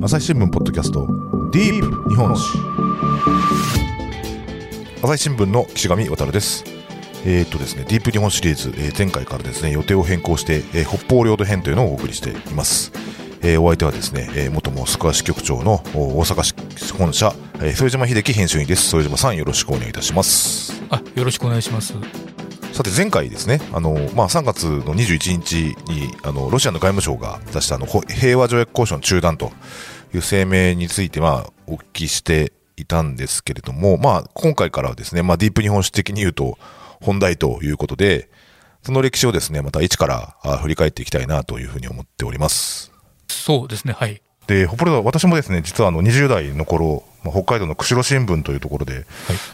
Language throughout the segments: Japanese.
朝日新聞ポッドキャストディープ日本史。朝日新聞の岸上渡です。えー、っとですねディープ日本シリーズ、えー、前回からですね予定を変更して、えー、北方領土編というのをお送りしています。えー、お相手はですね、えー、元モスクワ支局長の大阪市本社、えー、副島秀樹編集員です。副島さんよろしくお願いいたします。あよろしくお願いします。さて前回ですね、あのまあ、3月の21日にあのロシアの外務省が出したあの平和条約交渉の中断という声明について、まあ、お聞きしていたんですけれども、まあ、今回からはですね、まあ、ディープ日本史的に言うと本題ということで、その歴史をですね、また一から振り返っていきたいなというふうに思っております。そうですね、はい。で、北海道、私もですね、実はあの20代の頃、まあ、北海道の釧路新聞というところで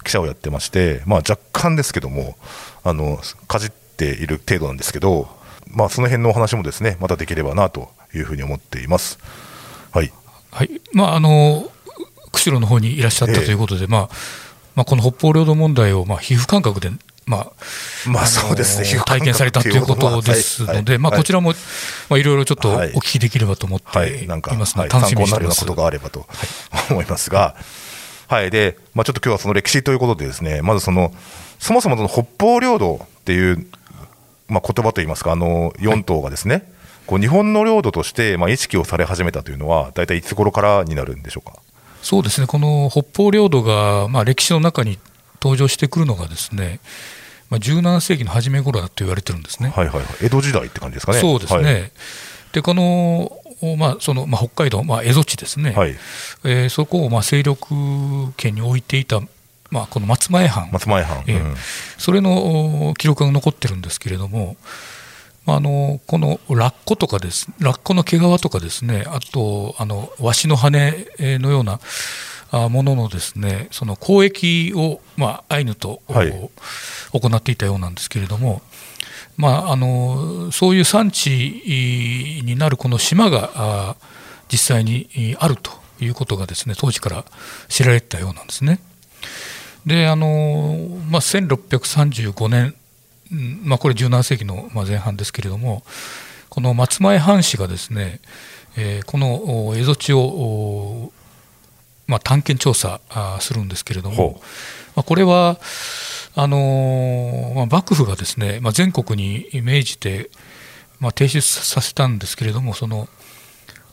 記者をやってまして、はい、まあ若干ですけども、あの、かじっている程度なんですけど、まあその辺のお話もですね、またできればなというふうに思っています。はい。はい。まああの、釧路の方にいらっしゃったということで、えー、まあ、まあこの北方領土問題をまあ皮膚感覚でまあ、まあそうですね、体験されたということですので、まあ、こちらも、まあ、いろいろちょっとお聞きできればと思ってい。ますので、楽しみにしてます。参考になるようなことがあればと思いますが、はい、で、まあ、ちょっと今日はその歴史ということでですね、まずその、そもそもその北方領土っていう、まあ、言葉といいますか、あの4島がですね、はい、こう日本の領土としてまあ意識をされ始めたというのは、大体いつ頃からになるんでしょうか？そうですね、この北方領土が、まあ、歴史の中に登場してくるのがですね、まあ、17世紀の初め頃だと言われてるんですね。はいはい、江戸時代って感じですかね。そうですね。はい、でこのまあそのまあ、北海道、まあ、蝦夷地ですね、はい、えー、そこをまあ勢力圏に置いていた、まあ、この松前藩、松前藩、えー、それの記録が残ってるんですけれども、あのこのラッコとかです、ラッコの毛皮とかですね、あとあのワシの羽のようなもののですねその交易を、まあ、アイヌと、はい、行っていたようなんですけれども、まあ、あのそういう産地になるこの島が実際にあるということがですね当時から知られてたようなんですね。であの、まあ、1635年、まあ、これ17世紀の前半ですけれどもこの松前藩士がですね、えー、この蝦夷地を、まあ、探検調査するんですけれども、まあ、これはあのまあ、幕府がですね、まあ、全国に命じて、まあ、提出させたんですけれどもその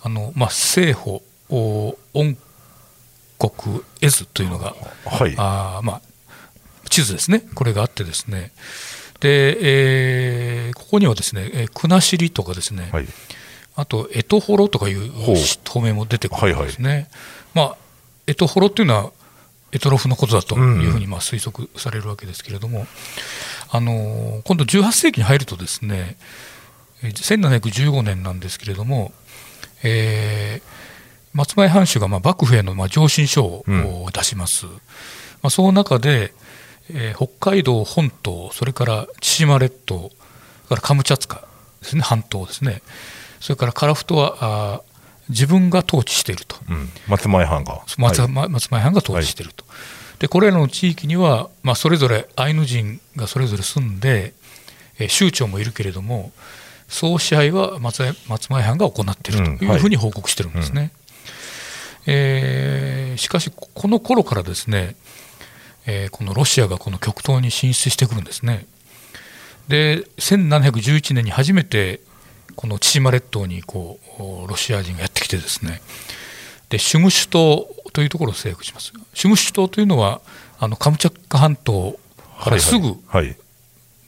あの、まあ、政保恩国絵図というのが、はい、あまあ、地図ですねこれがあってですねで、えー、ここにはですね国後とかですね、はい、あと江戸幌とかいう透明も出てくるんですね。はいはい、まあ江戸幌っていうのはエトロフのことだというふうにまあ推測されるわけですけれども、あの今度18世紀に入るとですね1715年なんですけれども、えー、松前藩主がまあ幕府へのまあ上申書を出します、うん、まあ、その中で、えー、北海道本島それから千島列島からカムチャツカですね半島ですね。それから樺太はあ自分が統治していると、うん、松前藩が。松,、松前藩が統治していると、はい、でこれらの地域には、まあ、それぞれアイヌ人がそれぞれ住んで、えー、州長もいるけれども総支配は松松前藩が行っているというふうに報告してるんですね、うん。はい、えー、しかしこの頃からですね、えー、このロシアがこの極東に進出してくるんですね。で1711年に初めてこの千島列島にこうロシア人がやってきてですね。でシュムシュ島というところを征服します。シュムシュ島というのはあのカムチャッカ半島からすぐ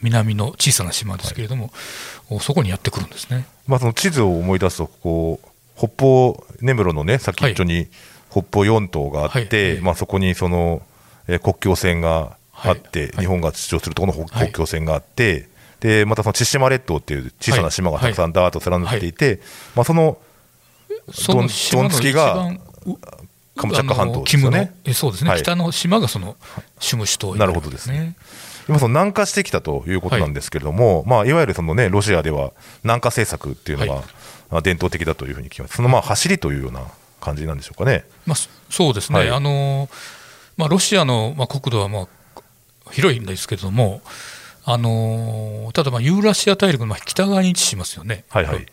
南の小さな島ですけれども、はい。はい、そこにやってくるんですね、まあ、その地図を思い出すとこう北方根室のね先っちょに北方四島があって、はい、まあ、そこにその、え国境線があって、日本が主張するところの国境線があって、でまたその千島列島っていう小さな島がたくさんだーっと連なっていて、はい。はい、まあ、そのその島の一番カムチャッカ半島ですよね。そうですね、はい、北の島がそのシムシ島、ね、なるほどですね。今その南下してきたということなんですけれども、はいまあ、いわゆるその、ね、ロシアでは南下政策っていうのが伝統的だというふうに聞きます、そのまあ走りというような感じなんでしょうかね。まあ、そうですね、はい、あのまあ、ロシアのまあ国土はまあ広いんですけれども、あのただまあユーラシア大陸の北側に位置しますよね。はいはい、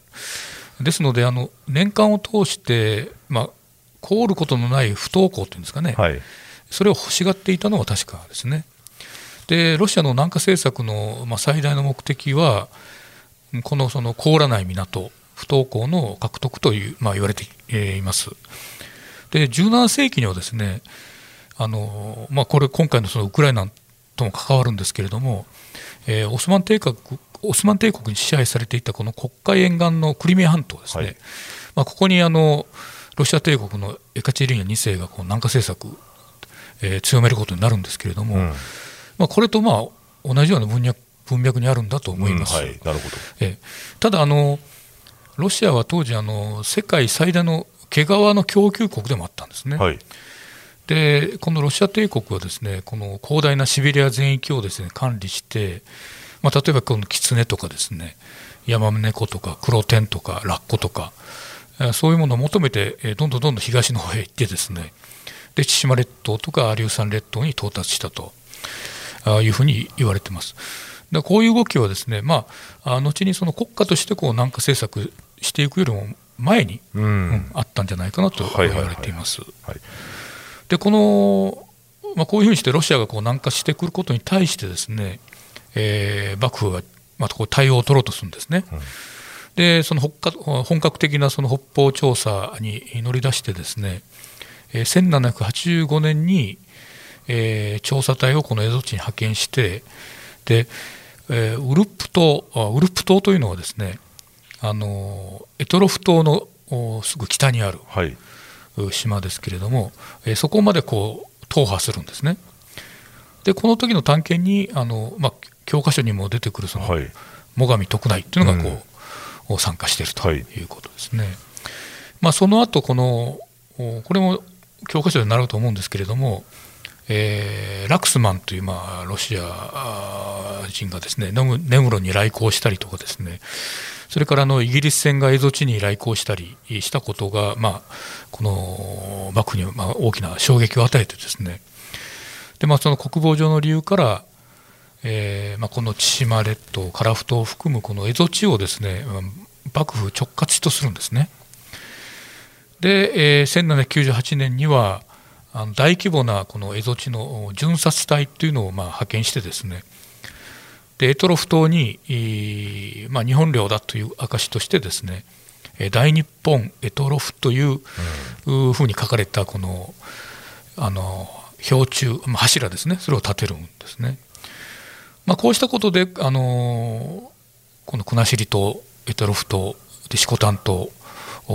ですのであの年間を通して、まあ、凍ることのない不登校っていうんですかね、はい、それを欲しがっていたのは確かですね。でロシアの南下政策の、まあ、最大の目的はこのその凍らない港不登校の獲得という、まあ、言われています。で17世紀にはですねあの、まあ、これ今回のそのウクライナとも関わるんですけれども、えー、オスマン帝国オスマン帝国に支配されていたこの黒海沿岸のクリミア半島ですね、はい、まあ、ここにあのロシア帝国のエカチェリーナ2世がこう南下政策、えー、強めることになるんですけれども、うん、まあ、これとまあ同じような文脈文脈にあるんだと思います。うん。はい、なるほど。えー、ただあのロシアは当時あの世界最大の毛皮の供給国でもあったんですね。はいでこのロシア帝国はですねこの広大なシベリア全域をですね管理して、まあ、例えばこのキツネとかですねヤマネコとかクロテンとかラッコとかそういうものを求めてどんどんどんどん東の方へ行ってですねで千島列島とかアリューサン列島に到達したというふうに言われてます。でこういう動きはですね、まあ、後にその国家としてこう南下政策していくよりも前に、うん、うん、あったんじゃないかなと言われています。でこの、まあ、こういうふうにしてロシアがこう南下してくることに対してですね、えー、幕府はまたこう対応を取ろうとするんですね。うん、でその本格的なその北方調査に乗り出してですね、えー、1785年に、えー、調査隊をこの蝦夷地に派遣してで、えー、ウルップ島ウルップ島というのはですねあのエトロフ島のすぐ北にある島ですけれども、えそこまでこう踏破するんですね。でこの時の探検にあの、まあ、教科書にも出てくるその、はい、最上徳内というのがこう、うん、参加しているということですね。はい、まあ、その後このこれも教科書で習うと思うんですけれども、えー、ラクスマンという、まあ、ロシア人がですね根室に来航したりとかですねそれからあのイギリス船が蝦夷地に来航したりしたことが、まあ、この幕府にまあ大きな衝撃を与えてですねで、まあ、その国防上の理由から、えーまあ、この千島列島樺太を含むこの蝦夷地をですね幕府直轄とするんですね。で、えー、1798年にはあの大規模なこの蝦夷地の巡察隊というのをまあ派遣してですねでエトロフ島に、まあ、日本領だという証としてですね大日本エトロフというふうに書かれたこのあの標柱、まあ、柱ですねそれを立てるんですね。まあ、こうしたことであのこの国後島エトロフ島で四股丹島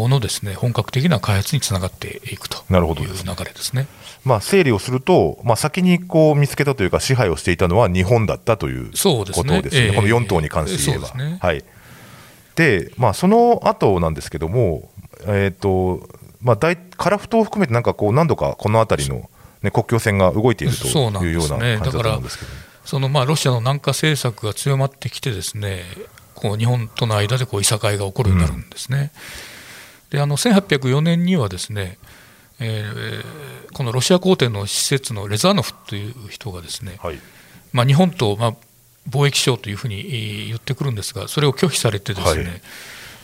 のですね本格的な開発につながっていくという流れですね。まあ、整理をすると、まあ、先にこう見つけたというか、支配をしていたのは日本だったということですね、すね。えー、この4島に関して言えば。ね、はい。でまあ、その後なんですけども、えーとまあ、大樺太を含めて、なんかこう何度かこの辺りの、ね、国境線が動いているというような感じだと思うんですけど、ね、そのまあロシアの南下政策が強まってきて、ですねこう日本との間でこういさかいが起こるようになるんですね。うん、であの1804年にはですねえー、このロシア皇帝の施設のレザーノフという人がですね、はい、まあ、日本と、まあ、貿易しようというふうに言ってくるんですがそれを拒否されてですね、はい、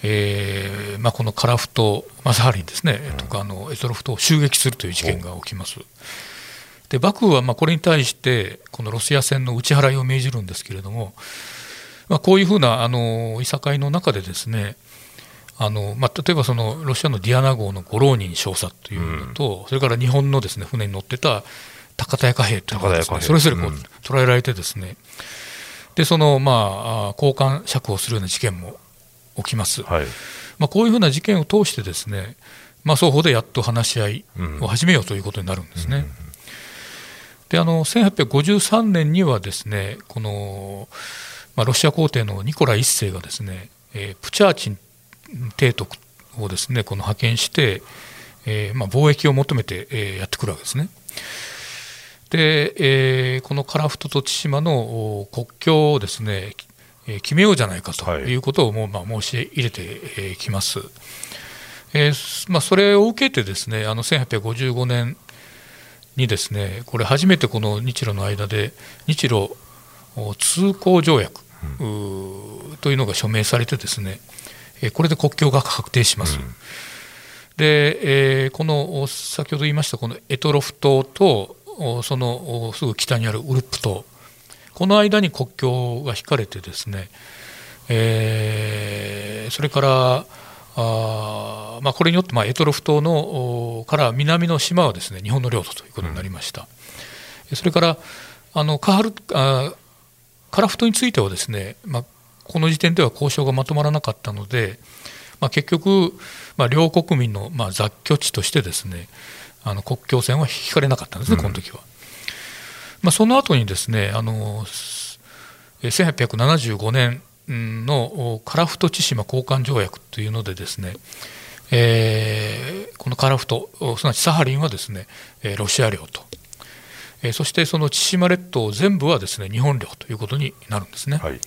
えー、まあ、このカラフト・マサハリンですね、うん、とかあのエトロフトを襲撃するという事件が起きます。で幕府はまあこれに対してこのロシア船の打ち払いを命じるんですけれども、まあ、こういうふうなあのいさかいの中でですねあのまあ、例えばそのロシアのディアナ号の五浪人少佐というのと、うん、それから日本のです、ね、船に乗ってた高田屋貨兵というのがです、ね、それぞれこう、捉えられてですね。でその、まあ、交換釈放するような事件も起きます、はい、まあ、こういうふうな事件を通してですね、まあ、双方でやっと話し合いを始めようということになるんですね。であの1853年にはですねこの、まあ、ロシア皇帝のニコラ一世がですね、えー、プチャーチン提督をですねこの派遣して、えー、まあ、貿易を求めて、えー、やってくるわけですね。で、えー、この樺太と千島の国境をですね、え決めようじゃないかということをもう、まあ、申し入れてきます。えーまあ、それを受けてですねあの1855年にですねこれ初めてこの日露の間で日露通行条約というのが署名されてですねこれで国境が確定します。うん、で、えー、この先ほど言いましたこのエトロフ島とそのすぐ北にあるウルップ島この間に国境が引かれてですね、えー、それからあ、まあ、これによってまあエトロフ島のから南の島はですね日本の領土ということになりました。うん、それからあのカハルあカラフトについてはですね、まあ、この時点では交渉がまとまらなかったので、まあ、結局、まあ、両国民のまあ雑居地としてですねあの国境線は引かれなかったんですね、この時は。まあ、その後にですねあの1875年のカラフト千島交換条約というのでですね、えー、このカラフトすなわちサハリンはですねロシア領と、えー、そしてその千島列島全部はですね日本領ということになるんですね。はい、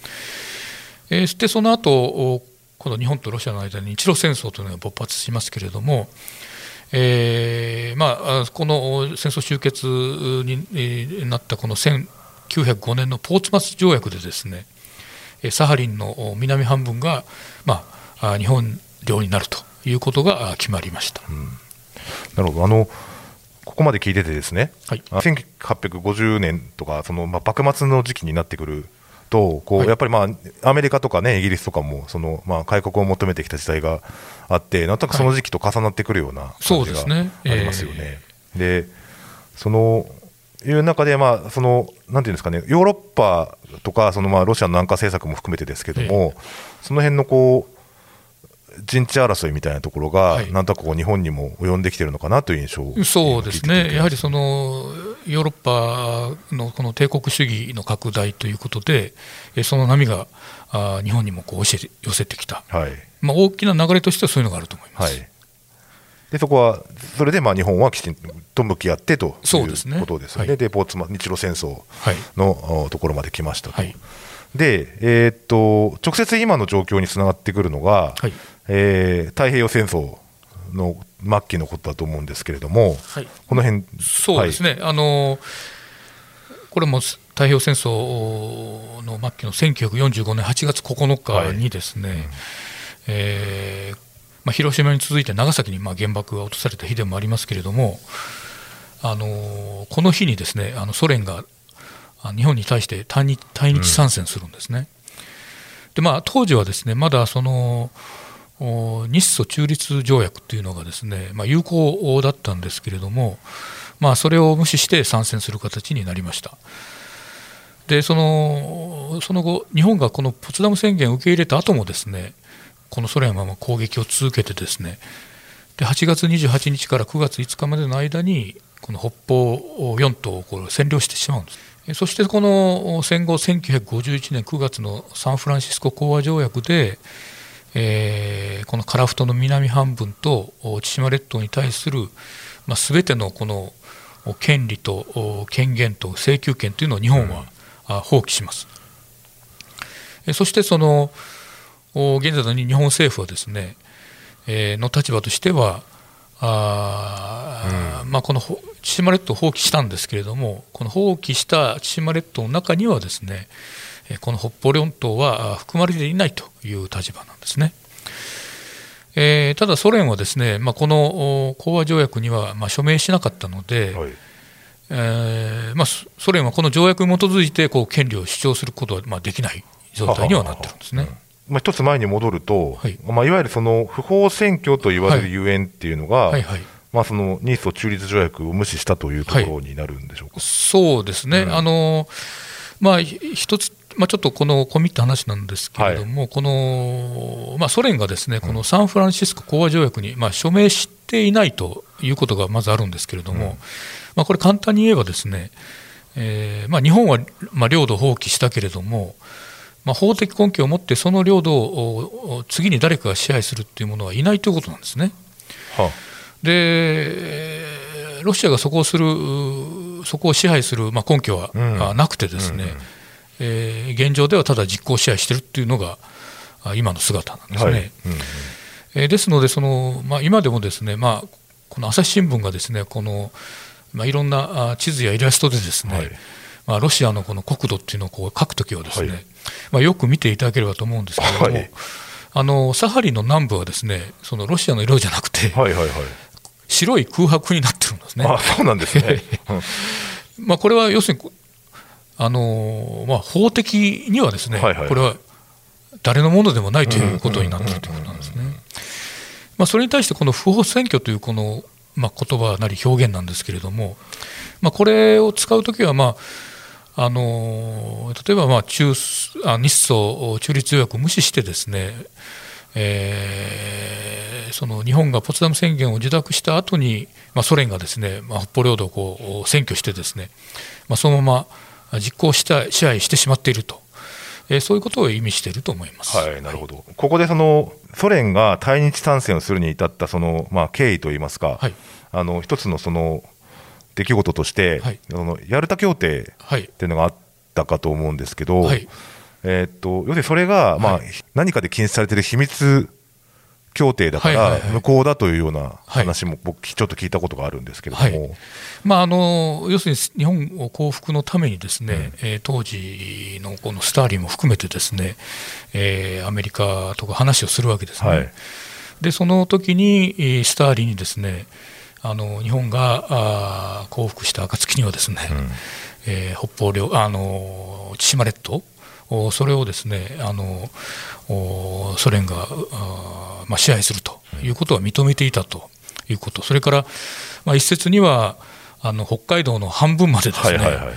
えー、でその後この日本とロシアの間に日露戦争というのが勃発しますけれども、えーまあ、この戦争終結になったこの1905年のポーツマス条約でですねサハリンの南半分が、まあ、日本領になるということが決まりました、うん、なるほど。あのここまで聞いててですね、はい、1850年とかその、まあ、幕末の時期になってくるとこう、はい、やっぱり、まあ、アメリカとか、ね、イギリスとかもその、まあ、開国を求めてきた時代があって、なんとなくその時期と重なってくるような感じがありますよね。でそのいう中で、まあ、そのなんていうんですかね、ヨーロッパとか、そのまあロシアの南下政策も含めてですけども、その辺のこう陣地争いみたいなところが、なんとなくこう日本にも及んできてるのかなという印象そうですね、やはりそのヨーロッパのこの帝国主義の拡大ということで、その波があ日本にもこう寄せてきた、はい。まあ、大きな流れとしてはそういうのがあると思います。はい。でそこは、それでまあ日本はきちんと向き合ってということですね、で、ね。はい、でポーツマ日露戦争の、はい、ところまで来ましたと、はい、で、えー、っと直接今の状況につながってくるのが、はい。えー、太平洋戦争の末期のことだと思うんですけれども、はい、この辺そうですね、はい、あのこれも太平洋戦争の末期の1945年8月9日にですね、はいうん、えー、まあ、広島に続いて長崎にまあ原爆が落とされた日でもありますけれども、あのこの日にですねあのソ連が日本に対して対日対日参戦するんですね。うん、でまあ、当時はですねまだその日ソ中立条約というのがですね、まあ、有効だったんですけれども、まあ、それを無視して参戦する形になりました。でそのその後、日本がこのポツダム宣言を受け入れた後もですねこのソ連は攻撃を続けてですねで8月28日から9月5日までの間にこの北方四島をこれ占領してしまうんです。そしてこの戦後1951年9月のサンフランシスコ講和条約でえー、この樺太の南半分と千島列島に対する、まあ、全てのこの権利と権限と請求権というのを日本は、うん、放棄します。そしてその現在の日本政府はですね、えー、の立場としてはあ、うん、まあ、この千島列島を放棄したんですけれどもこの放棄した千島列島の中にはですねこの北方四島は含まれていないという立場なんですね。えー、ただ、ソ連はですね、まあ、この講和条約にはまあ署名しなかったので、はい、えー、まあ、ソ連はこの条約に基づいてこう権利を主張することはまあできない状態にはなってるんですね。まあ、一つ前に戻ると、はい。まあ、いわゆるその不法占拠と言われるゆえんっていうのが、はいはい。はいまあ、その日ソ中立条約を無視したというところになるんでしょうか、はい、そうですね、うん、あのまあ、一つまあ、ちょっとこの込みった話なんですけれども、はい、このまあ、ソ連がですねこのサンフランシスコ講和条約にまあ署名していないということがまずあるんですけれども、うん、まあ、これ、簡単に言えばですね、えーまあ、日本はまあ領土放棄したけれども、まあ、法的根拠を持ってその領土を次に誰かが支配するっていうものはいないということなんですね。はあ、でロシアがそこをするそこを支配するまあ根拠はなくてですね、うんうんえー、現状ではただ実効支配しているっていうのが今の姿なんですね。はいえー、ですのでその、まあ、今でもですね、まあ、この朝日新聞がですねこの、まあ、いろんな地図やイラストでですね、はい、まあ、ロシアのこの国土っていうのをこう書くときはですね、はい、まあ、よく見ていただければと思うんですけれども、はい、あのサハリンの南部はですねそのロシアの色じゃなくて、はいはいはい。白い空白になってるんですね。あ、そうなんですね。うんまあ、これは要するに、あのまあ、法的にはですね、はいはいこれは誰のものでもないということになっているということなんですね。まあ、それに対して、この不法占拠というこの、まあ、言葉なり表現なんですけれども、まあ、これを使うときは、まああの例えばまあ中あ日ソ中立条約を無視してですね、えーその日本がポツダム宣言を受諾した後に、まあ、ソ連がですね、まあ、北方領土をこう占拠してですね、まあ、そのまま実行した支配してしまっていると、えーそういうことを意味していると思います。はい、なるほど。ここでそのソ連が対日参戦をするに至ったそのまあ経緯といいますか、はい。あの一つのその出来事として、はい。あのヤルタ協定はい。っていうのがあったかと思うんですけど、はい。えーっと要するにそれが、まあはい。何かで禁止されている秘密協定だから、はいはいはい。無効だというようなはい。話も僕、ちょっと聞いたことがあるんですけれども、はい。まあ、あの要するに日本を降伏のためにですね、えー当時のこのスターリンも含めてですね、えーアメリカとか話をするわけですね。はい。でその時にえースターリンにですねあの日本があー降伏した暁にはですね、えー北方領あの千島列島おそれをですねあのおソ連があー、まあ、支配するということは認めていたということ、それから、まあ、一説にはあの北海道の半分までですね、はいはいはい。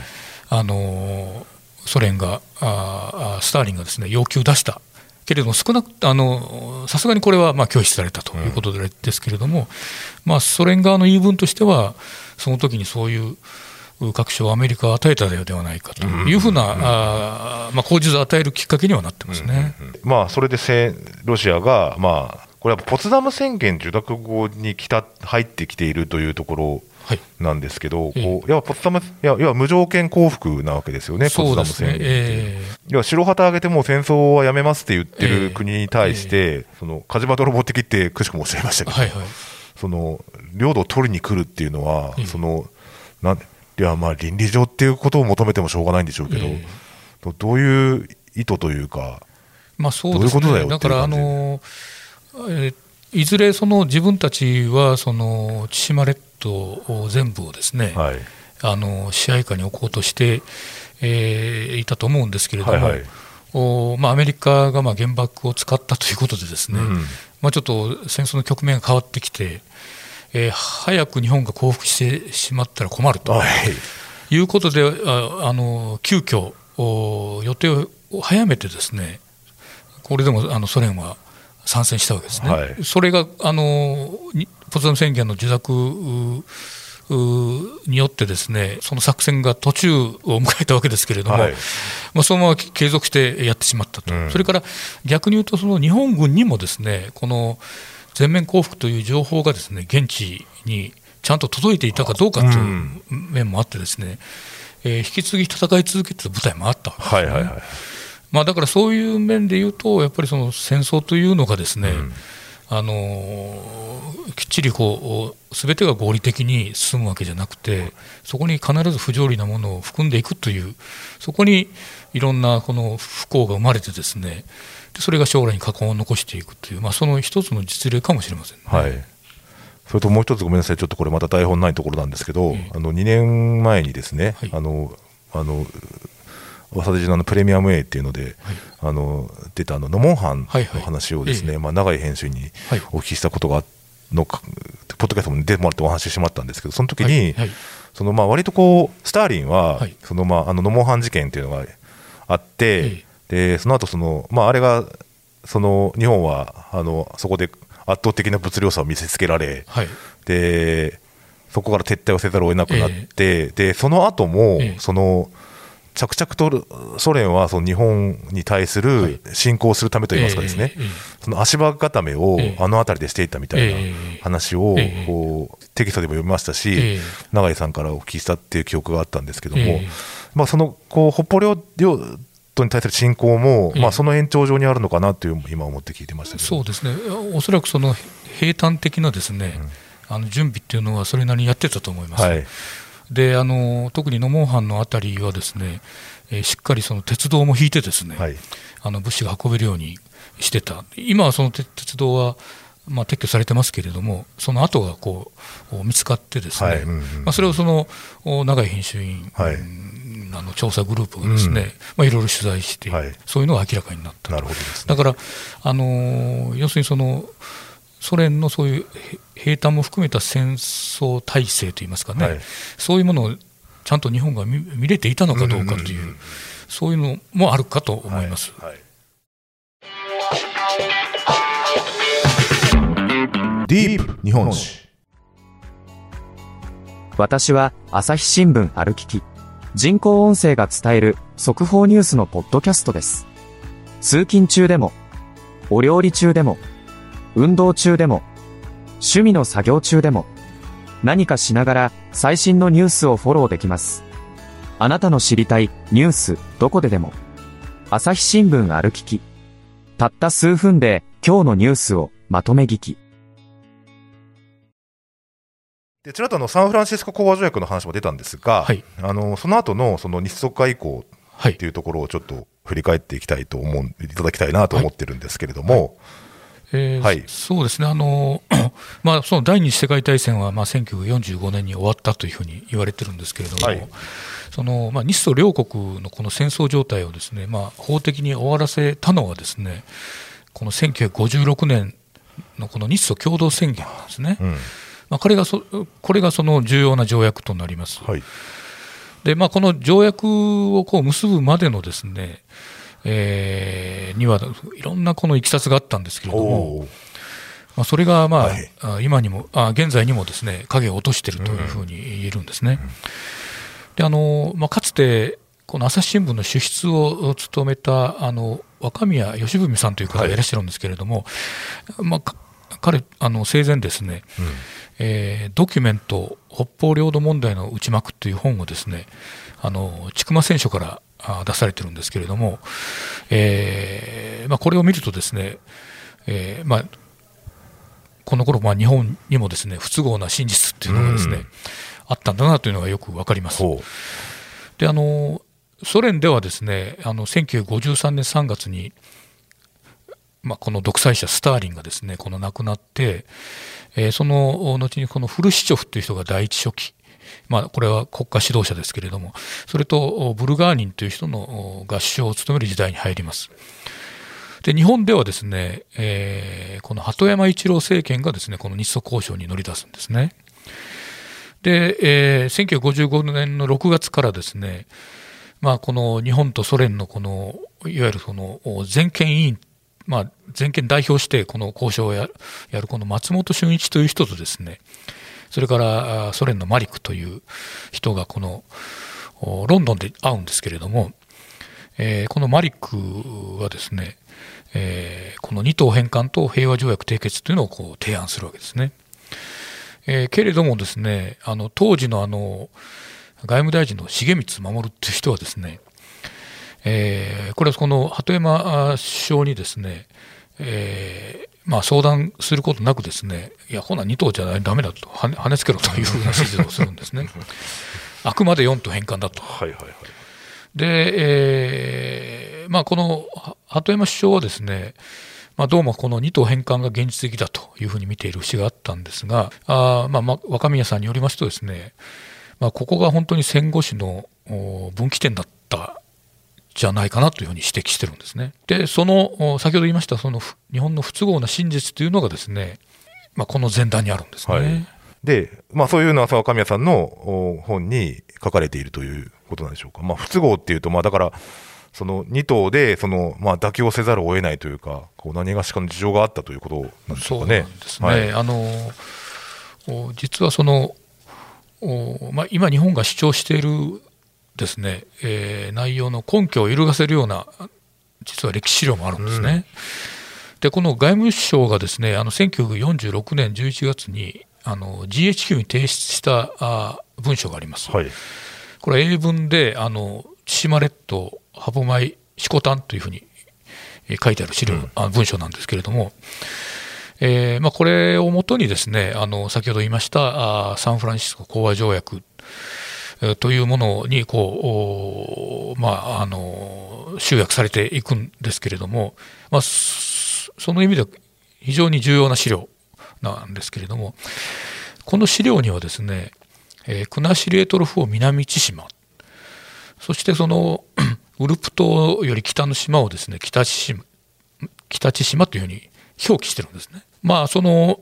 あのソ連があスターリンがですね要求を出したけれども少なくあのさすがにこれはまあ拒否されたということでですけれども、まあ、ソ連側の言い分としてはその時にそういう確証をアメリカは与えたのではないかというふうな、まあ、口実を与えるきっかけにはなってますね。まあ、それでせロシアが、まあ、これはポツダム宣言受諾後に来た入ってきているというところはい。なんですけど、ええ。こういやポツダムいや要は無条件降伏なわけですよね、ポツダム宣言って。え要は白旗上げてもう戦争はやめますって言ってえるえ国に対して、その火事場泥棒的ってくしくもおっしゃいましたけど、ーはいはい。その領土を取りに来るっていうのは、ええ。そのなんいやまあ倫理上っていうことを求めてもしょうがないんでしょうけど、えどどういう意図というか、まあそうですどういうことだよね、だから、あのえーいずれその自分たちはその千島列島を全部をですね、はい、あの支配下に置こうとして、えーいたと思うんですけれども、はいはい。おまあ、アメリカがまあ原爆を使ったということでですね、うん。まあ、ちょっと戦争の局面が変わってきて、えー早く日本が降伏してしまったら困ると。はい。いうことで、ああの急遽お予定を早めてですね、これでもあのソ連は参戦したわけですね。はい。それがあのにポツダム宣言の受諾によってですね、その作戦が途中を迎えたわけですけれども、はい。まあ、そのまま継続してやってしまったと、うん。それから逆に言うと、その日本軍にもですねこの全面降伏という情報がですね現地にちゃんと届いていたかどうかという面もあって、ですね、えー引き継ぎ戦い続けてた部隊もあったわけですね、はいはいはい。まあ、だからそういう面で言うと、やっぱりその戦争というのがですね、あのーきっちりこう全てが合理的に進むわけじゃなくて、そこに必ず不条理なものを含んでいくという、そこにいろんなこの不幸が生まれて、ですねでそれが将来に禍根を残していくという、まあ、その一つの実例かもしれませんね。はい。それともう一つごめんなさい、ちょっとこれまた台本ないところなんですけど、ええ。あの2年前にですね、はい。あの、あの、早稲田のプレミアム A っていうので、あの出たあのノモンハンはいはい。の話をですね、ええ。まあ、長い編集にはい。お聞きしたことがのか、ポッドキャストも出てもらってお話ししてもらったんですけど、その時に、はい。はい。そのまあ割とこう、スターリンは、はい。そのまああのノモンハン事件っていうのがあって、えでその後そのまああれがその日本はあのそこで圧倒的な物量差を見せつけられ、はい。でそこから撤退をせざるを得なくなって、でその後も、ええ。その着々とソ連はその日本に対する侵攻するためといいますかですね、ええええその足場固めをええ。あの辺りでしていたみたいなええ話をええ。こうテキストでも読みましたし、ええ。永井さんからお聞きしたっていう記憶があったんですけども、ええ。まあ、そのこう北方領土に対する侵攻も、ええ。まあ、その延長上にあるのかなという今思って聞いてましたそうですね、おそらくその平坦的なですね、あの準備っていうのはそれなりにやってたと思います。はい。であの特に野門藩の辺りはですね、えー、しっかりその鉄道も引いてですね、はい、あの物資が運べるようにしてた。今はその鉄道はまあ、撤去されてますけれども、その後がこう見つかってですね、はい。うんうん、まあ、それをその永井編集員、はい、あの調査グループがですね、うん。まあ、いろいろ取材して、はい、そういうのが明らかになった。なるほど、ね、だから、あの要するにそのソ連のそういう兵隊も含めた戦争体制といいますかね、はい、そういうものをちゃんと日本が見見れていたのかどうかという、うんうんうん、そういうのもあるかと思います。はいはい。ディープ日本史私は朝日新聞歩きき人工音声が伝える速報ニュースのポッドキャストです。通勤中でも、お料理中でも、運動中でも、趣味の作業中でも、何かしながら最新のニュースをフォローできます。あなたの知りたいニュースどこででも。朝日新聞歩きき。たった数分で今日のニュースをまとめ聞き。でちらっとあのサンフランシスコ講和条約の話も出たんですが、はい、あのその後のその日ソ化以降っていうところをちょっと振り返っていきたいと思う、いただきたいなと思ってるんですけれども。えーはい、そうですね、あの まあ、その第二次世界大戦はまあ1945年に終わったというふうに言われてるんですけれども、はい、そのまあ、日ソ両国のこの戦争状態をですね、まあ、法的に終わらせたのはですね、この1956年のこの日ソ共同宣言なんですね。うんまあ、これがそこれがその重要な条約となります。はい、でまあ、この条約をこう結ぶまでのですね、えー、にはいろんなこのいきさつがあったんですけれども、まあ、それが、まあ、はい、今にもあ現在にもですね影を落としているというふうに言えるんですね。であのまあ、かつてこの朝日新聞の主筆を務めたあの若宮義文さんという方がい。らっしゃるんですけれども、はい、まあ、彼あの生前ですね、うんえー、ドキュメント北方領土問題の内幕という本をですねあの千曲選書から出されてるんですけれども、えーまあ、これを見るとですね、えーまあ、この頃まあ日本にもですね不都合な真実っていうのがですね、うん、あったんだなというのがよく分かります。であのソ連ではですねあの1953年3月に、まあ、この独裁者スターリンがですねこの亡くなって、えー、その後にこのフルシチョフという人が第一書記、まあ、これは国家指導者ですけれども、それとブルガーニンという人の合唱を務める時代に入ります。で日本ではですね、えー、この鳩山一郎政権がですねこの日ソ交渉に乗り出すんですね。で、えー、1955年の6月からですね、まあ、この日本とソ連のこのいわゆるその全権委員まあ、全権代表して、この交渉をやる、この松本俊一という人とですね、それからソ連のマリクという人が、このロンドンで会うんですけれども、えー、このマリクはですね、えー、この二島返還と平和条約締結というのをこう提案するわけですね。えー、けれどもですね、あの当時のあの外務大臣の重光守っていう人はですね、えー、これはこの鳩山首相にですね、えーまあ、相談することなくですね、いや、ほな2党じゃないだめだと、はね、跳ねつけろというふうな指示をするんですね。あくまで4党返還だと。はいはいはい、で、えーまあ、この鳩山首相はですね、まあ、どうもこの2党返還が現実的だというふうに見ている節があったんですが、あまあ、若宮さんによりますとですね、まあ、ここが本当に戦後史の分岐点だったじゃないかなというふうに指摘してるんですね。で、その、先ほど言いました、その日本の不都合な真実というのがですね、まあ、この前段にあるんですね。はい、で、まあ、そういうのは若宮さんの本に書かれているということなんでしょうか。まあ、不都合っていうと、まあ、だから、その2党でその、まあ、妥協せざるを得ないというか、こう何がしかの事情があったということなんでしょうかね。そうですね、はい、あの実はその、まあ、今、日本が主張しているですね、えー、内容の根拠を揺るがせるような実は歴史資料もあるんですね。うん、でこの外務省がですねあの1946年11月にあの GHQ に提出したあ文書があります。はい、これは英文であの千島列島歯舞四股丹というふうに書いてある資料、うん、あ文書なんですけれども、えーまあ、これをもとにですねあの先ほど言いましたあサンフランシスコ講和条約えーというものにこう、まあ、あの集約されていくんですけれども、まあ、その意味で非常に重要な資料なんですけれどもこの資料にはですね、えー、国後レートルフを南千島そしてその ウルプ島より北の島をですね北千島北千島というふうに表記してるんですね。まあその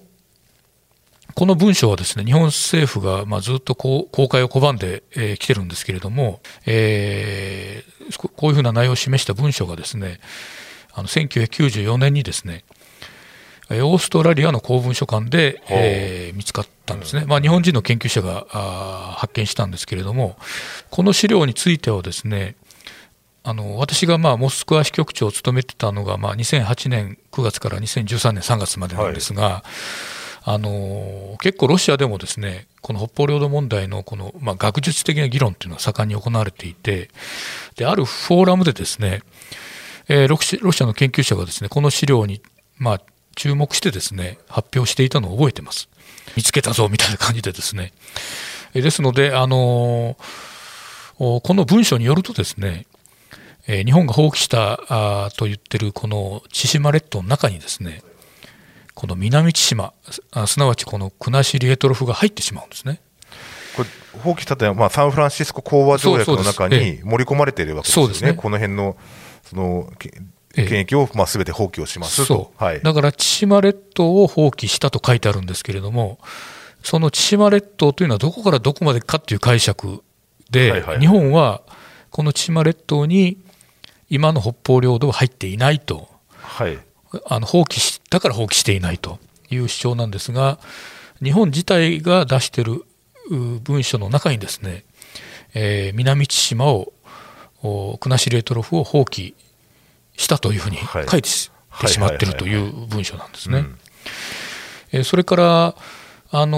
この文書はですね日本政府がまあずっとこう公開を拒んでき、えー、てるんですけれども、えー、こういうふうな内容を示した文書がですねあの1994年にですねオーストラリアの公文書館で、えー、見つかったんですね、まあ、日本人の研究者が発見したんですけれども、この資料についてはですね、あの私がまあモスクワ支局長を務めてたのがまあ2008年9月から2013年3月までなんですが、はい、あの結構ロシアでもですねこの北方領土問題のこのまあ学術的な議論というのは盛んに行われていてであるフォーラムでですね、えー、ロシアの研究者がですねこの資料にまあ注目してですね発表していたのを覚えてます。見つけたぞみたいな感じでですね。ですので、あのこの文書によるとですね、日本が放棄したあと言ってるこの千島列島の中にですねこの南千島すなわちこの国後リエトロフが入ってしまうんですね。これ放棄したというのは、まあ、サンフランシスコ講和条約の中に盛り込まれているわけですね、そうですね。この辺のその権益をまあ全て放棄をしますと、はい、だから千島列島を放棄したと書いてあるんですけれども、その千島列島というのはどこからどこまでかという解釈で、はいはいはい、日本はこの千島列島に今の北方領土は入っていないと、はい、あの放棄しだから放棄していないという主張なんですが、日本自体が出している文書の中にですね、えー、南千島を国後レートロフを放棄したというふうに書いてしまっているという文書なんですね。それからあの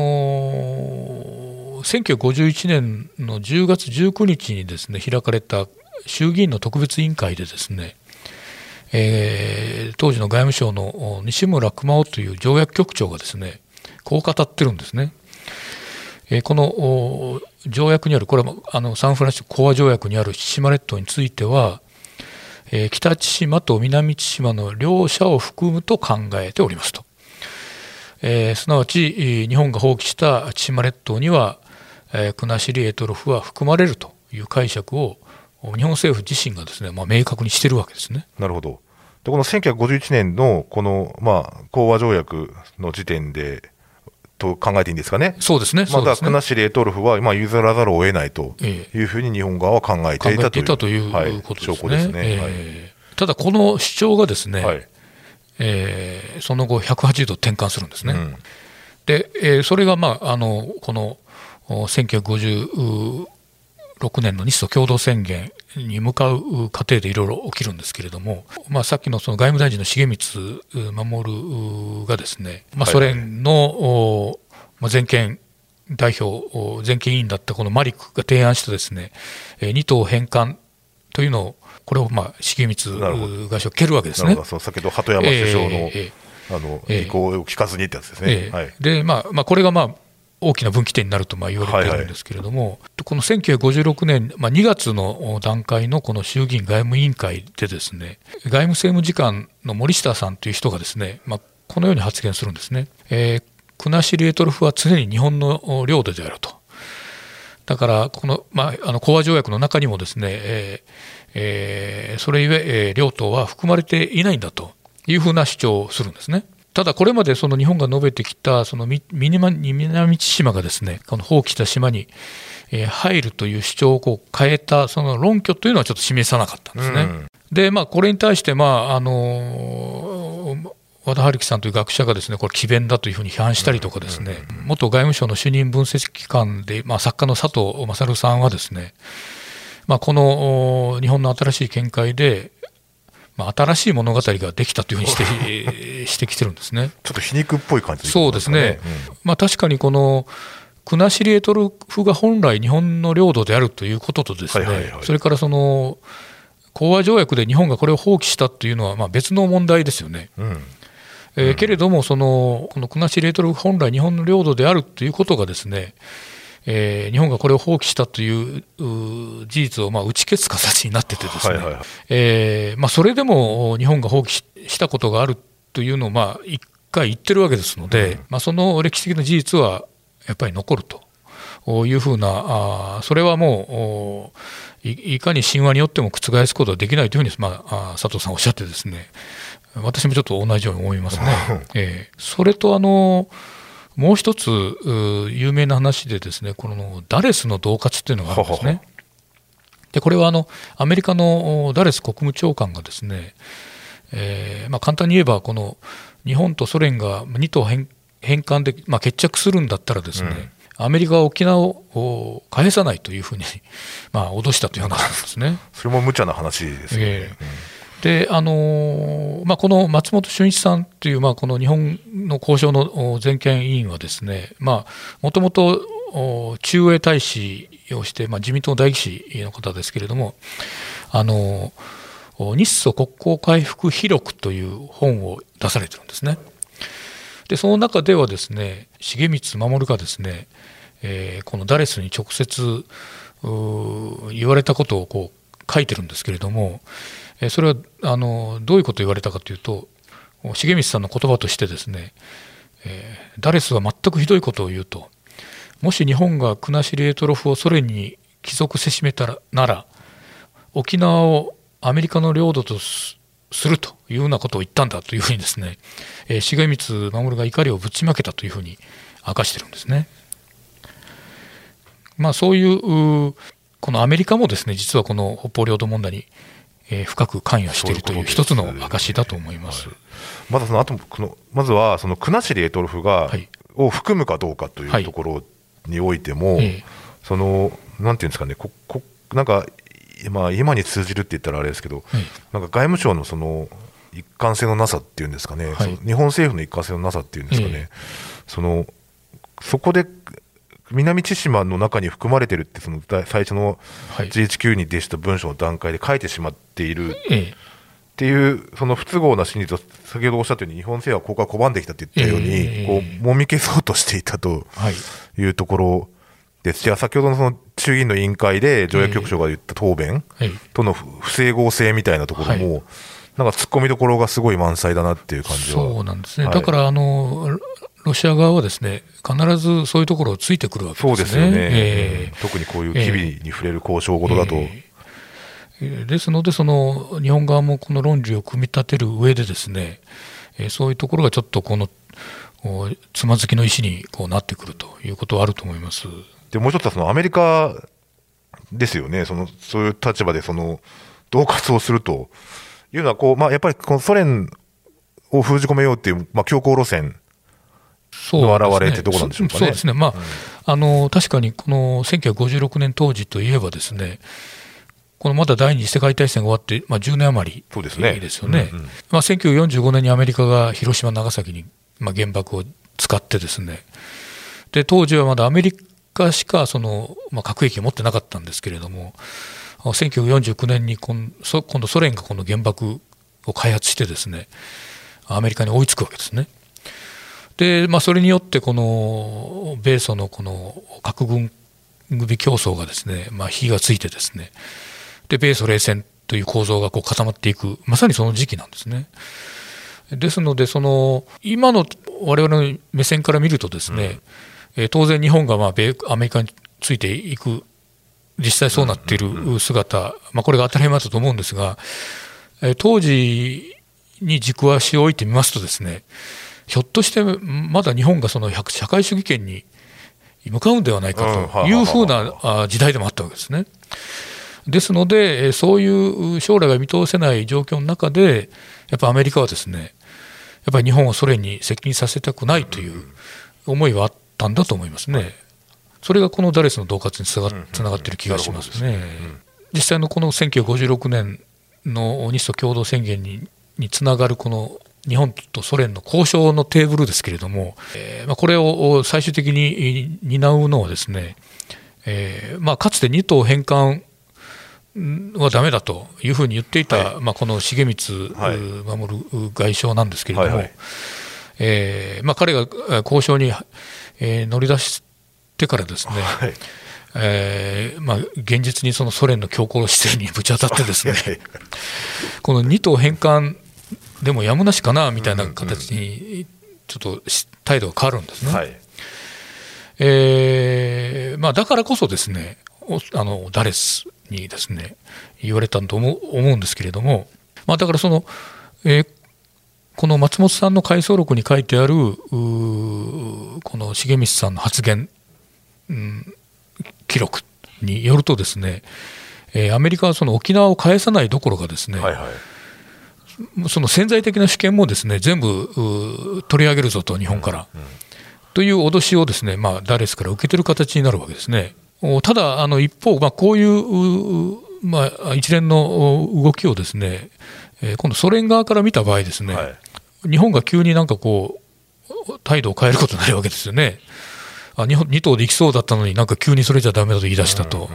ー、1951年の10月19日にですね開かれた衆議院の特別委員会でですね、えー、当時の外務省の西村熊夫という条約局長がですねこう語ってるんですね。えー、この条約にある、これはあのサンフランシスコ講和条約にある千島列島については、えー、北千島と南千島の両者を含むと考えておりますと。えー、すなわち、日本が放棄した千島列島には、えー、国後エトロフは含まれるという解釈を日本政府自身がですね、まあ、明確にしてるわけですね。なるほど。でこの1951年のこの、まあ、講和条約の時点でと考えていいんですかね？そうですね。まだ国後レートルフは、まあ、譲らざるを得ないというふうに日本側は考えていたという,、ええ、ということですね。証拠ですね、えー、ただ、この主張がですね、はい、えー、その後180度転換するんですね。うん、で、えー、それが、まあ、あのこの1950 6年の日ソ共同宣言に向かう過程でいろいろ起きるんですけれども、まあ、さっきのその外務大臣の重光守がですね、まあ、ソ連の、まあ、全権代表、全権委員だったこのマリックが提案したですね、二島返還というのを、これをまあ重光外相蹴るわけですね。先ほど鳩山首相の、えー、あの意向を聞かずにってやつですね。えーはい、で、まあ、まあ、これがまあ大きな分岐点になるとまあ言われているんですけれども、はいはい、この1956年、まあ、2月の段階のこの衆議院外務委員会で、ですね外務政務次官の森下さんという人がですね、まあ、このように発言するんですね。えー、国後レトルフは常に日本の領土であると。だから、この、まあ、あの講和条約の中にもですね、えーえー、それゆえ、えー、両党は含まれていないんだというふうな主張をするんですね。ただこれまでその日本が述べてきたその南千島がですねこの放棄した島に入るという主張をこう変えたその論拠というのはちょっと示さなかったんですね。うん、でまあこれに対してまああの和田春樹さんという学者がですねこれ詭弁だというふうに批判したりとかですね、元外務省の主任分析機関で、まあ、作家の佐藤勝さんはですね、まあ、この日本の新しい見解でまあ、新しい物語ができたというふうにして してきてるんですね。ちょっと皮肉っぽい感じ、ね、そうですね。うん、まあ、確かにこの国後レートルフが本来日本の領土であるということとですね、はいはいはい、それからその講和条約で日本がこれを放棄したというのはまあ別の問題ですよね。うんえー、けれどもその、この国後レートルフ本来日本の領土であるということがですね、えー、日本がこれを放棄したという事実をまあ打ち消す形になっててですね、えまあ、それでも日本が放棄したことがあるというのをまあ一回言ってるわけですので、うん、まあ、その歴史的な事実はやっぱり残ると。いうふうな、あそれはもうい、いかに神話によっても覆すことはできないというふうに、まあ、佐藤さんおっしゃってですね、私もちょっと同じように思いますね。えー、それとあのもう一つ有名な話でですねこのダレスの恫喝っていうのがあるんですね。でこれはあのアメリカのダレス国務長官がですね、えーまあ、簡単に言えばこの日本とソ連が2島返還で、まあ、決着するんだったらですね、うん、アメリカは沖縄を返さないというふうに、まあ、脅したという話なんですね。それも無茶な話ですよね。えーうんであのまあ、この松本俊一さんという、まあ、この日本の交渉の全権委員はですねもともと駐英大使をして、まあ、自民党代議士の方ですけれどもあの日ソ国交回復秘録という本を出されてるんですね。でその中ではですね重光守がですね、えー、このダレスに直接言われたことをこう書いてるんですけれどもえそれはあのどういうことを言われたかというと重光さんの言葉としてですね、えー、ダレスは全くひどいことを言うともし日本が国後レートロフをソ連に帰属せしめたらなら沖縄をアメリカの領土とするというようなことを言ったんだというふうにですね、えー、重光守が怒りをぶちまけたというふうに明かしてるんですね。まあそういうこのアメリカもですね実はこの北方領土問題にえー、深く関与しているという一つの証だと思います。はい、まだその後このまずはその国後エトロフが、はい、を含むかどうかというところにおいても、はい、そのなんていうんですかね、ここなんか、まあ、今に通じるって言ったらあれですけど、なんか外務省のその一貫性のなさっていうんですかね、日本政府の一貫性のなさっていうんですかね、そのそこで南千島の中に含まれてるって、その最初の GHQ に出した文章の段階で書いてしまっている。っていう、その不都合な真実を先ほどおっしゃったように、日本政府はここは拒んできたって言ったように、こうもみ消そうとしていたとい。うところです。じゃあ、先ほどのその衆議院の委員会で条約局長が言った答弁との不整合性みたいなところも、なんか突っ込みどころがすごい満載だなっていう感じは。そうなんですね、はい、だからあのロシア側はですね必ずそういうところをついてくるわけですね。そうですよね、えー、特にこういう機微に触れる交渉事だと。えー、ですので、その日本側もこの論理を組み立てる上でですね、えー、そういうところがちょっとこのつまずきの石にこうなってくるということはあると思います。でもうちょっとそのアメリカですよね、そのそういう立場でその恫喝をするというのはこう、まあ、やっぱりこのソ連を封じ込めようっていう、まあ、強硬路線の表れってどこなんでしょうかね。そうですね、まあ、うん、あの確かにこの1956年当時といえばですね、このまだ第二次世界大戦が終わって、まあ、10年余りですよね、うんうん、まあ、1945年にアメリカが広島、長崎に、まあ、原爆を使ってですね、で当時はまだアメリカしかその、まあ、核兵器を持ってなかったんですけれども、1949年に今度、ソ連がこの原爆を開発してですね、アメリカに追いつくわけですね。で、まあ、それによってこの米ソのこの核軍備競争がですね、まあ、火がついてですねで米ソ冷戦という構造がこう固まっていくまさにその時期なんですね。ですのでその今の我々の目線から見るとですね、うん、当然日本がまあ米アメリカについていく実際そうなっている姿、まあ、これが当たり前だと思うんですが当時に軸足を置いてみますとですねひょっとしてまだ日本がその社会主義権に向かうんではないかというふうな時代でもあったわけですね。ですので、そういう将来が見通せない状況の中で、やっぱアメリカはですね、やっぱり日本をソ連に接近させたくないという思いはあったんだと思いますね。それがこのダレスの恫喝につながっている気がしますね。実際のこの1956年の日ソ共同宣言ににつながるこの日本とソ連の交渉のテーブルですけれども、えーまあ、これを最終的に担うのはですね、えーまあ、かつて2島返還はだめだというふうに言っていた、はい、まあ、この重光守外相なんですけれども、はいはい、えー、まあ、彼が交渉に、えー、乗り出しってからですね、はい。えーまあ、現実にそのソ連の強硬姿勢にぶち当たってですね、はい。この2島返還でもやむなしかなみたいな形に、ちょっとし態度が変わるんですね。はい。えーまあ、だからこそですね、おあのダレスにですね言われたと思う思うんですけれども、まあ、だからその、えーこの松本さんの回想録に書いてある、この重光さんの発言、うん記録によるとですね、えーアメリカはその沖縄を返さないどころかですね、はいはい。その潜在的な主権もですね全部取り上げるぞと、日本から。という脅しをですね、まあ、ダレスから受けてる形になるわけですね。おただ、あの一方、まあ、こういううまあ、一連のお動きをですね、えー今度、ソ連側から見た場合ですね、はい。日本が急になんかこう、態度を変えることになるわけですよね。あ日本2党で行きそうだったのに、なんか急にそれじゃだめだと言い出したと。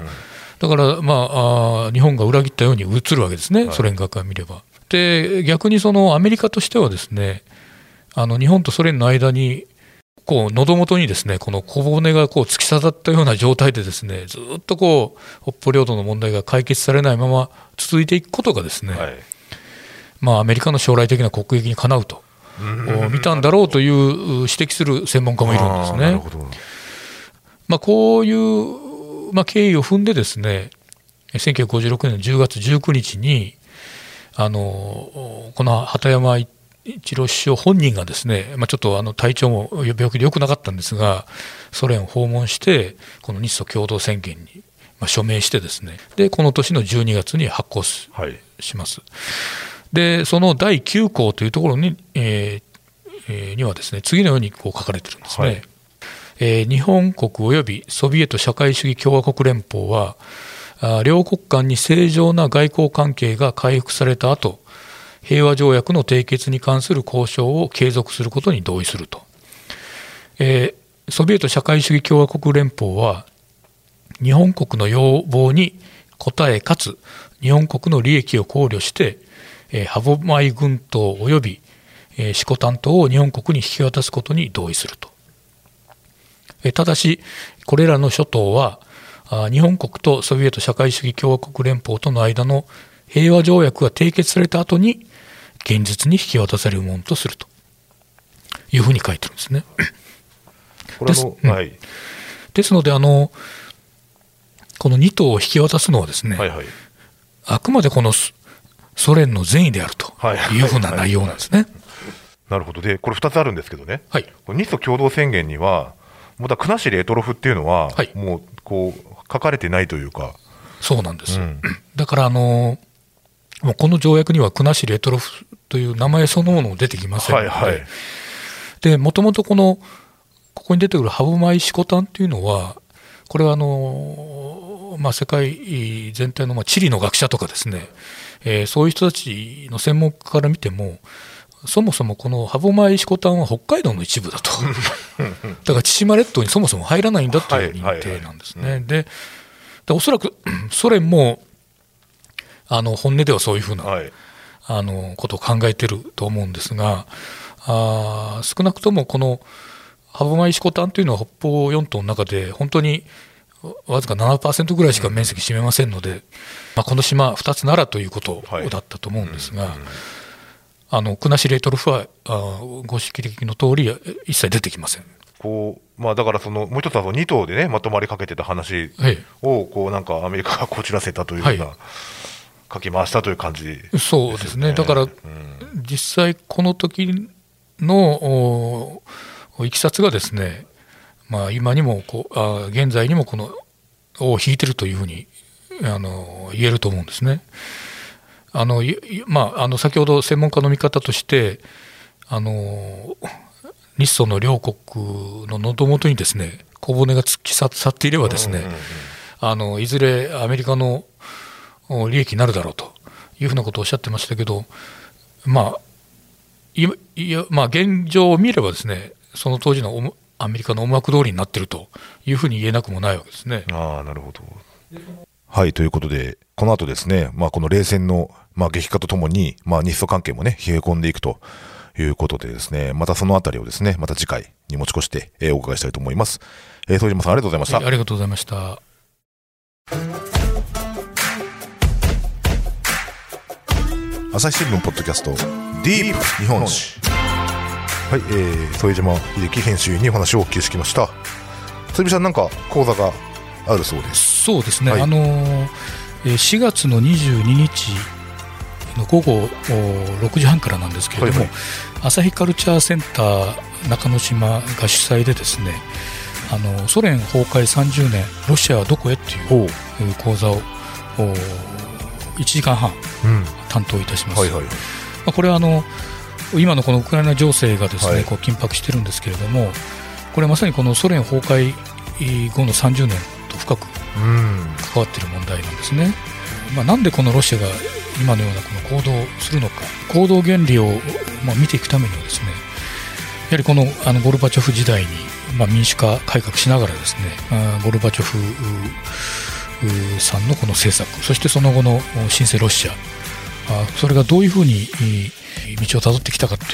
だから、まあ、あー日本が裏切ったように映るわけですね、ソ連側から見れば。で、逆にそのアメリカとしてはですね、あの日本とソ連の間に、こう喉元にですねこの小骨がこう突き刺さったような状態でですねずっとこう北方領土の問題が解決されないまま続いていくことがですね、はい。まあ、アメリカの将来的な国益にかなうと、見たんだろうという指摘する専門家もいるんですね。まあ、こういう、まあ、経緯を踏んでですね1956年の10月19日にあのこの鳩山一郎首相本人がですね、まあ、ちょっとあの体調も病気で良くなかったんですがソ連を訪問してこの日ソ共同宣言に、まあ、署名してですねでこの年の12月に発行すはい。します。で、その第9項というところに,、えーえーにはですね、次のようにこう書かれてるんですね。はいえー日本国及びソビエト社会主義共和国連邦は、あ両国間に正常な外交関係が回復された後、平和条約の締結に関する交渉を継続することに同意すると。えーソビエト社会主義共和国連邦は、日本国の要望に応えかつ日本国の利益を考慮して、えー、歯舞群島及び、えー、四股担当を日本国に引き渡すことに同意すると。えーただし、これらの諸島は、日本国とソビエト社会主義共和国連邦との間の平和条約が締結された後に、現実に引き渡されるものとするというふうに書いてるんですね。ですうんはい。ですので、あのこの2島を引き渡すのはですね、はいはい。あくまでこのソソ連の善意であるとはいいうふうな内容なんですね。なるほど。で、これ2つあるんですけどね。はい、これ日ソ共同宣言には、もうだ国後レトロフっていうのは、はいもうこう書かれてないというか、そうなんです。うん。だからあのもうこの条約には国後レトロフという名前そのものも出てきませんので、はいはい。でもともとこのここに出てくるハブマイシコタンっていうのは、これはあの、まあ、世界全体のまあ地理の学者とかですね、えーそういう人たちの専門家から見ても、そもそもこの歯舞シコタンは北海道の一部だと、だから千島列島にそもそも入らないんだという認定なんですね。ででおそらく ソ連もあの本音ではそういうふうな、はい。あのことを考えてると思うんですが、あー少なくともこの歯舞石コタンというのは北方四島の中で本当にわずか7%ぐらいしか面積占めませんので、まあ、この島2つならということはい。だったと思うんですが、あの国後レトロフはあーご指摘の通り一切出てきません。こうまあ、だからその、もう一つはその2党でね、まとまりかけてた話えを、こうなんかアメリカがこちらせたというような、はい。書き回したという感じえそうですね、だから実際、この時のおいきさつがですね、まあ、今にもこうあ現在にもこの尾を引いてるというふうにあの言えると思うんですね。あのまあ、あの先ほど専門家の見方としてあの日ソの両国の喉元にですね小骨が突き刺さっていればですね、あのいずれアメリカのお利益になるだろうというふうなことをおっしゃってましたけど、まあ、いいやまあ、現状を見ればですねその当時の思アメリカの思惑通りになっているというふうに言えなくもないわけですね。ああ、なるほど。はい、ということで、この後ですね、まあ、この冷戦の、まあ、激化とともに、まあ、日ソ関係もね、冷え込んでいくということでですね、またそのあたりをですね、また次回に持ち越して、えーお伺いしたいと思います。えー、副島さんありがとうございました。はいありがとうございました。朝日新聞ポッドキャストディープ日本史はい、えー、副島秀樹編集員にお話をお聞きしてきました副島さんなんか講座があるそうですそうですね、はいあのー4月の22日の午後お6時半からなんですけれども、はいはい。朝日カルチャーセンター中之島が主催でですねあのソ連崩壊30年ロシアはどこへっていう講座をお1時間半うん。担当いたします、はいはい。まあ、これはあの今のこのウクライナ情勢がですね、はい。こう緊迫してるんですけれどもこれはまさにこのソ連崩壊後の30年と深くうん。関わっている問題なんですね、まあ、なんでこのロシアが今のようなこの行動をするのか行動原理をま見ていくためにはですねやはりこのあのゴルバチョフ時代にま民主化改革しながらですねゴルバチョフさんのこの政策そしてその後の新生ロシアそれがどういうふうに道をたどってきたかという、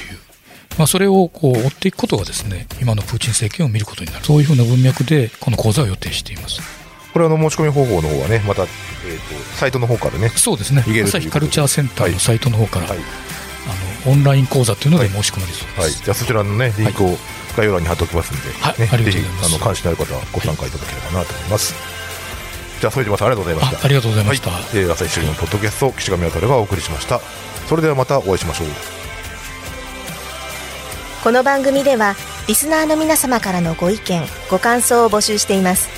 まあ、それをこう追っていくことがですね今のプーチン政権を見ることになる。そういうふうな文脈でこの講座を予定しています。これあの申し込み方法の方はねまた、えー、とサイトの方からねそうですね。朝日カルチャーセンターのサイトの方から、はい、あのオンライン講座というので申し込まれそうです、はい、じゃあそちらのねリンクを概要欄に貼っておきますんで、はい。ね、ぜひあの関心のある方はご参加いただければなと思います。じゃあ副島さんありがとうございました。あありがとうございました、はい、えー朝日新聞のポッドキャスト岸上渡がお送りしました。それではまたお会いしましょう。この番組ではリスナーの皆様からのご意見ご感想を募集しています